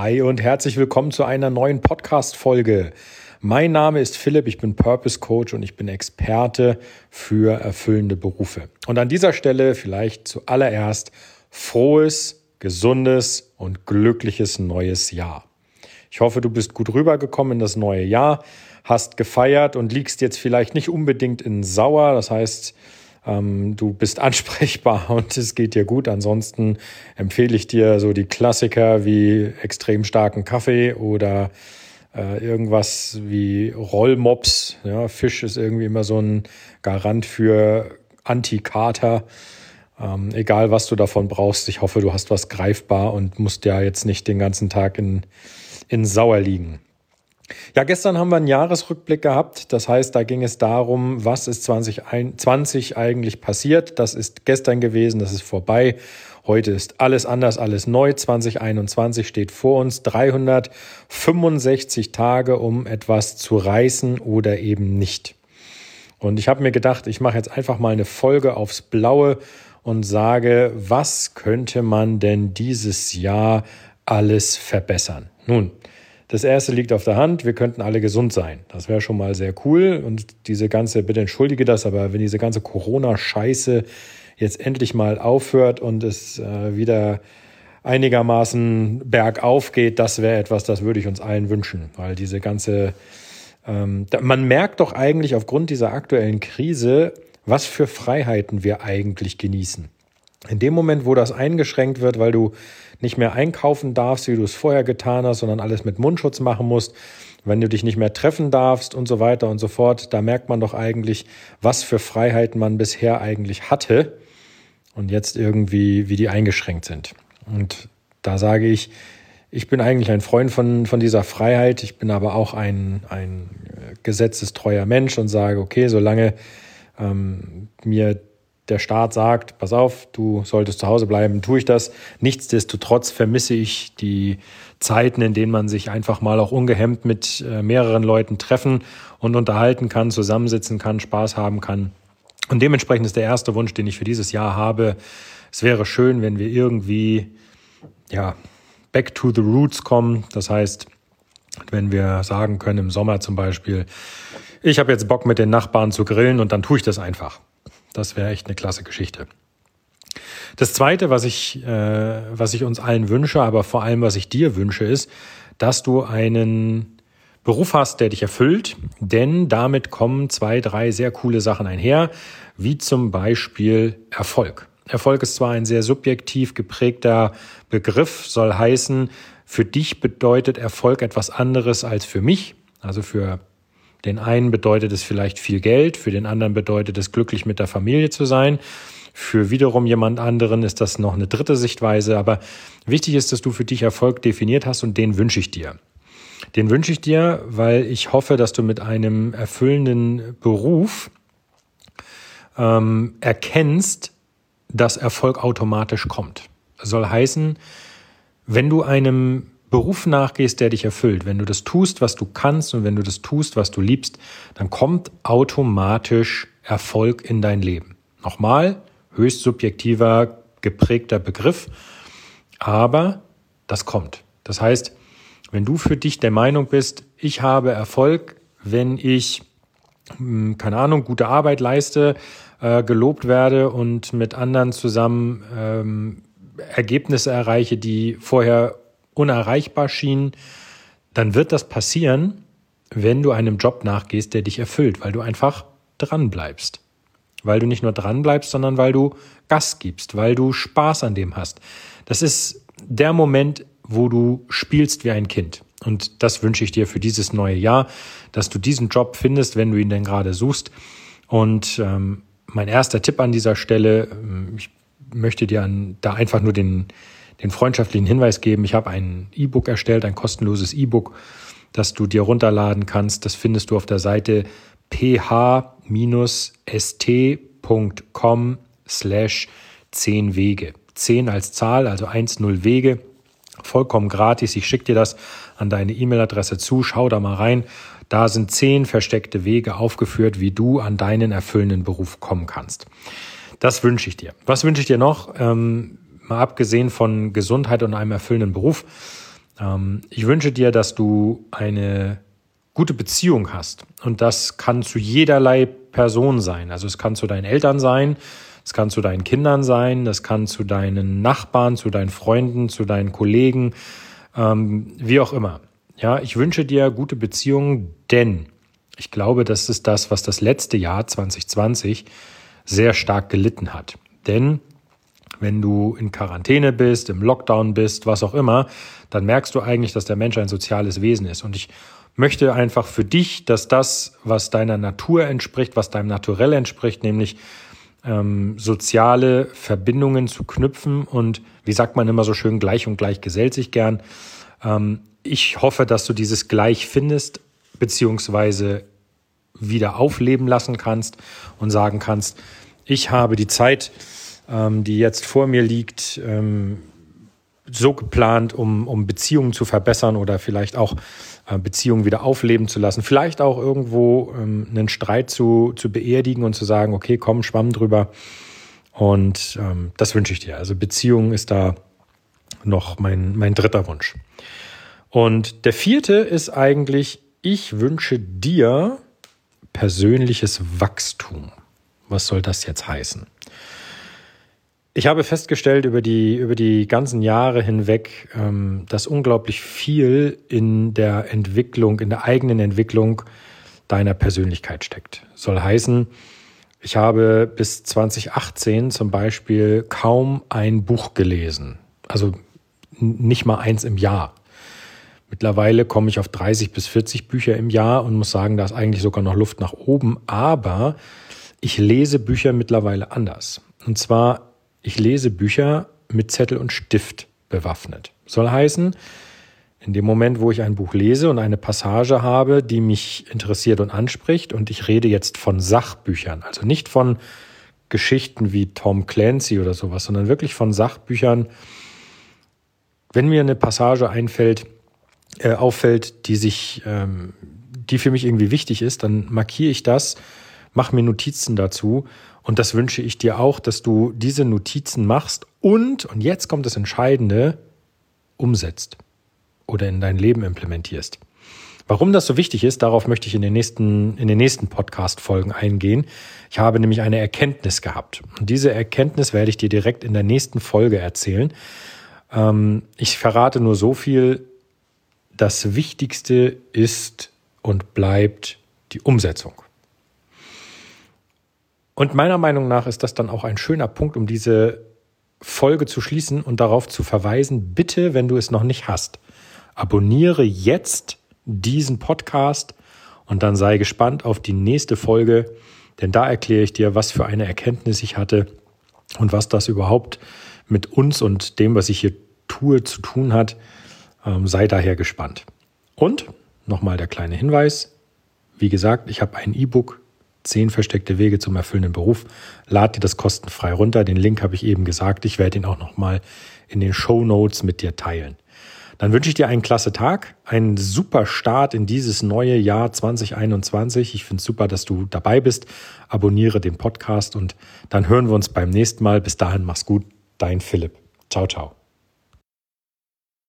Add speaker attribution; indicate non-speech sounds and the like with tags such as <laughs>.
Speaker 1: Hi und herzlich willkommen zu einer neuen Podcast-Folge. Mein Name ist Philipp, ich bin Purpose Coach und ich bin Experte für erfüllende Berufe. Und an dieser Stelle vielleicht zuallererst frohes, gesundes und glückliches neues Jahr. Ich hoffe, du bist gut rübergekommen in das neue Jahr, hast gefeiert und liegst jetzt vielleicht nicht unbedingt in Sauer. Das heißt, ähm, du bist <laughs> ansprechbar und es geht dir gut. Ansonsten empfehle ich dir so die Klassiker wie extrem starken Kaffee oder äh, irgendwas wie Rollmops. Ja, Fisch ist irgendwie immer so ein Garant für Antikater. Ähm, egal, was du davon brauchst. Ich hoffe, du hast was greifbar und musst ja jetzt nicht den ganzen Tag in, in Sauer liegen. Ja, gestern haben wir einen Jahresrückblick gehabt. Das heißt, da ging es darum, was ist 2020 eigentlich passiert. Das ist gestern gewesen, das ist vorbei. Heute ist alles anders, alles neu. 2021 steht vor uns. 365 Tage, um etwas zu reißen oder eben nicht. Und ich habe mir gedacht, ich mache jetzt einfach mal eine Folge aufs Blaue und sage, was könnte man denn dieses Jahr alles verbessern? Nun, das erste liegt auf der Hand, wir könnten alle gesund sein. Das wäre schon mal sehr cool. Und diese ganze, bitte entschuldige das, aber wenn diese ganze Corona-Scheiße jetzt endlich mal aufhört und es äh, wieder einigermaßen bergauf geht, das wäre etwas, das würde ich uns allen wünschen. Weil diese ganze, ähm, man merkt doch eigentlich aufgrund dieser aktuellen Krise, was für Freiheiten wir eigentlich genießen. In dem Moment, wo das eingeschränkt wird, weil du nicht mehr einkaufen darfst, wie du es vorher getan hast, sondern alles mit Mundschutz machen musst, wenn du dich nicht mehr treffen darfst und so weiter und so fort, da merkt man doch eigentlich, was für Freiheiten man bisher eigentlich hatte und jetzt irgendwie, wie die eingeschränkt sind. Und da sage ich, ich bin eigentlich ein Freund von, von dieser Freiheit. Ich bin aber auch ein, ein gesetzestreuer Mensch und sage, okay, solange ähm, mir der Staat sagt, pass auf, du solltest zu Hause bleiben, tue ich das. Nichtsdestotrotz vermisse ich die Zeiten, in denen man sich einfach mal auch ungehemmt mit äh, mehreren Leuten treffen und unterhalten kann, zusammensitzen kann, Spaß haben kann. Und dementsprechend ist der erste Wunsch, den ich für dieses Jahr habe, es wäre schön, wenn wir irgendwie, ja, back to the roots kommen. Das heißt, wenn wir sagen können im Sommer zum Beispiel, ich habe jetzt Bock mit den Nachbarn zu grillen und dann tue ich das einfach. Das wäre echt eine klasse Geschichte. Das Zweite, was ich, äh, was ich uns allen wünsche, aber vor allem, was ich dir wünsche, ist, dass du einen Beruf hast, der dich erfüllt, denn damit kommen zwei, drei sehr coole Sachen einher, wie zum Beispiel Erfolg. Erfolg ist zwar ein sehr subjektiv geprägter Begriff, soll heißen, für dich bedeutet Erfolg etwas anderes als für mich. Also für den einen bedeutet es vielleicht viel Geld, für den anderen bedeutet es glücklich mit der Familie zu sein. Für wiederum jemand anderen ist das noch eine dritte Sichtweise. Aber wichtig ist, dass du für dich Erfolg definiert hast und den wünsche ich dir. Den wünsche ich dir, weil ich hoffe, dass du mit einem erfüllenden Beruf ähm, erkennst, dass Erfolg automatisch kommt. Das soll heißen, wenn du einem Beruf nachgehst, der dich erfüllt, wenn du das tust, was du kannst und wenn du das tust, was du liebst, dann kommt automatisch Erfolg in dein Leben. Nochmal, höchst subjektiver, geprägter Begriff, aber das kommt. Das heißt, wenn du für dich der Meinung bist, ich habe Erfolg, wenn ich, hm, keine Ahnung, gute Arbeit leiste, äh, gelobt werde und mit anderen zusammen ähm, Ergebnisse erreiche, die vorher unerreichbar schienen, dann wird das passieren, wenn du einem Job nachgehst, der dich erfüllt, weil du einfach dran bleibst. Weil du nicht nur dran bleibst, sondern weil du Gas gibst, weil du Spaß an dem hast. Das ist der Moment, wo du spielst wie ein Kind. Und das wünsche ich dir für dieses neue Jahr, dass du diesen Job findest, wenn du ihn denn gerade suchst. Und ähm, mein erster Tipp an dieser Stelle, ähm, ich möchte dir an, da einfach nur den, den freundschaftlichen Hinweis geben. Ich habe ein E-Book erstellt, ein kostenloses E-Book, das du dir runterladen kannst. Das findest du auf der Seite ph-st.com slash 10 Wege. 10 als Zahl, also 1-0 Wege. Vollkommen gratis. Ich schicke dir das an deine E-Mail-Adresse zu. Schau da mal rein. Da sind zehn versteckte Wege aufgeführt, wie du an deinen erfüllenden Beruf kommen kannst. Das wünsche ich dir. Was wünsche ich dir noch? Ähm, mal abgesehen von Gesundheit und einem erfüllenden Beruf, Ähm, ich wünsche dir, dass du eine gute Beziehung hast. Und das kann zu jederlei Person sein. Also es kann zu deinen Eltern sein, es kann zu deinen Kindern sein, das kann zu deinen Nachbarn, zu deinen Freunden, zu deinen Kollegen, ähm, wie auch immer. Ja, ich wünsche dir gute Beziehungen, denn ich glaube, das ist das, was das letzte Jahr 2020 sehr stark gelitten hat. Denn wenn du in Quarantäne bist, im Lockdown bist, was auch immer, dann merkst du eigentlich, dass der Mensch ein soziales Wesen ist. Und ich möchte einfach für dich, dass das, was deiner Natur entspricht, was deinem Naturell entspricht, nämlich ähm, soziale Verbindungen zu knüpfen und wie sagt man immer so schön, gleich und gleich gesellt sich gern. Ähm, ich hoffe, dass du dieses gleich findest, beziehungsweise wieder aufleben lassen kannst und sagen kannst, ich habe die Zeit, ähm, die jetzt vor mir liegt, ähm, so geplant, um, um Beziehungen zu verbessern oder vielleicht auch äh, Beziehungen wieder aufleben zu lassen. Vielleicht auch irgendwo ähm, einen Streit zu, zu beerdigen und zu sagen, okay, komm, schwamm drüber. Und ähm, das wünsche ich dir. Also Beziehung ist da noch mein, mein dritter Wunsch. Und der vierte ist eigentlich, ich wünsche dir persönliches Wachstum. Was soll das jetzt heißen? Ich habe festgestellt über die, über die ganzen Jahre hinweg, ähm, dass unglaublich viel in der Entwicklung, in der eigenen Entwicklung deiner Persönlichkeit steckt. Soll heißen, ich habe bis 2018 zum Beispiel kaum ein Buch gelesen. Also nicht mal eins im Jahr. Mittlerweile komme ich auf 30 bis 40 Bücher im Jahr und muss sagen, da ist eigentlich sogar noch Luft nach oben. Aber ich lese Bücher mittlerweile anders. Und zwar, ich lese Bücher mit Zettel und Stift bewaffnet. Soll heißen, in dem Moment, wo ich ein Buch lese und eine Passage habe, die mich interessiert und anspricht, und ich rede jetzt von Sachbüchern, also nicht von Geschichten wie Tom Clancy oder sowas, sondern wirklich von Sachbüchern. Wenn mir eine Passage einfällt, äh, auffällt, die sich, ähm, die für mich irgendwie wichtig ist, dann markiere ich das, mache mir Notizen dazu und das wünsche ich dir auch, dass du diese Notizen machst und, und jetzt kommt das Entscheidende, umsetzt oder in dein Leben implementierst. Warum das so wichtig ist, darauf möchte ich in den nächsten, in den nächsten Podcast-Folgen eingehen. Ich habe nämlich eine Erkenntnis gehabt. Und diese Erkenntnis werde ich dir direkt in der nächsten Folge erzählen. Ähm, ich verrate nur so viel, das Wichtigste ist und bleibt die Umsetzung. Und meiner Meinung nach ist das dann auch ein schöner Punkt, um diese Folge zu schließen und darauf zu verweisen, bitte, wenn du es noch nicht hast, abonniere jetzt diesen Podcast und dann sei gespannt auf die nächste Folge, denn da erkläre ich dir, was für eine Erkenntnis ich hatte und was das überhaupt mit uns und dem, was ich hier tue, zu tun hat. Ähm, sei daher gespannt. Und nochmal der kleine Hinweis. Wie gesagt, ich habe ein E-Book, 10 versteckte Wege zum erfüllenden Beruf. Lad dir das kostenfrei runter. Den Link habe ich eben gesagt. Ich werde ihn auch nochmal in den Show Notes mit dir teilen. Dann wünsche ich dir einen klasse Tag, einen super Start in dieses neue Jahr 2021. Ich finde es super, dass du dabei bist. Abonniere den Podcast und dann hören wir uns beim nächsten Mal. Bis dahin, mach's gut. Dein Philipp. Ciao, ciao.